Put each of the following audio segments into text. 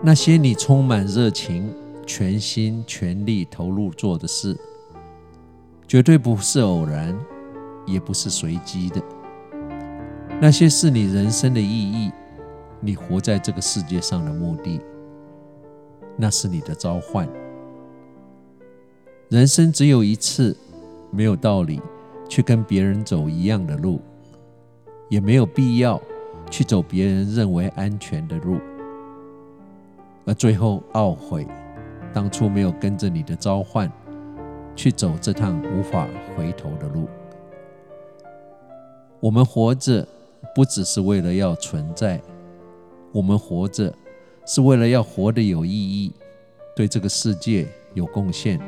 那些你充满热情、全心全力投入做的事，绝对不是偶然，也不是随机的。那些是你人生的意义，你活在这个世界上的目的，那是你的召唤。人生只有一次，没有道理去跟别人走一样的路，也没有必要去走别人认为安全的路，而最后懊悔当初没有跟着你的召唤去走这趟无法回头的路。我们活着。不只是为了要存在，我们活着是为了要活得有意义，对这个世界有贡献，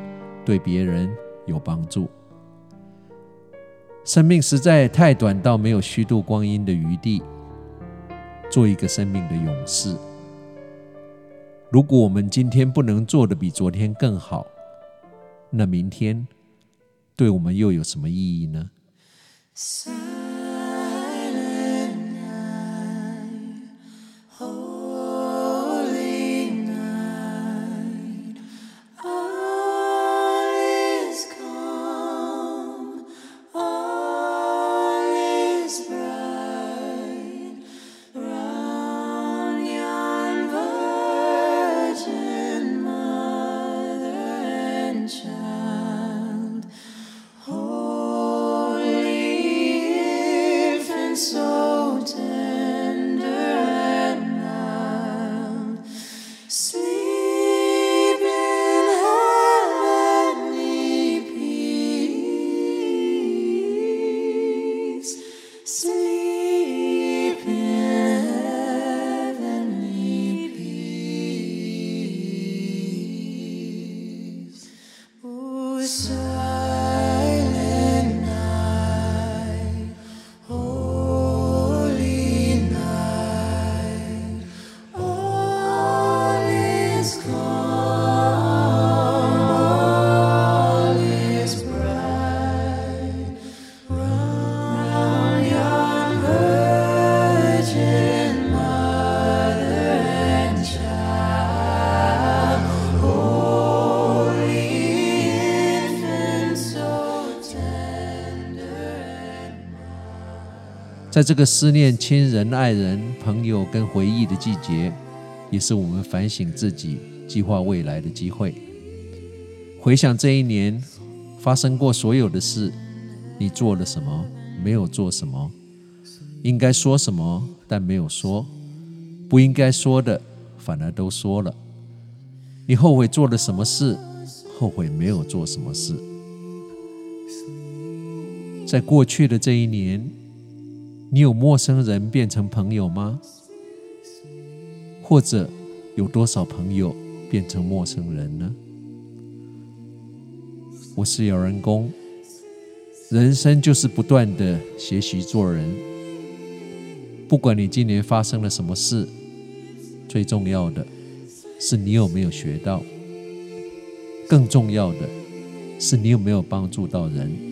对别人有帮助。生命实在太短，到没有虚度光阴的余地，做一个生命的勇士。如果我们今天不能做得比昨天更好，那明天对我们又有什么意义呢？在这个思念亲人、爱人、朋友跟回忆的季节，也是我们反省自己、计划未来的机会。回想这一年发生过所有的事，你做了什么？没有做什么？应该说什么但没有说？不应该说的反而都说了？你后悔做了什么事？后悔没有做什么事？在过去的这一年。你有陌生人变成朋友吗？或者有多少朋友变成陌生人呢？我是有人公，人生就是不断的学习做人。不管你今年发生了什么事，最重要的是你有没有学到，更重要的是你有没有帮助到人。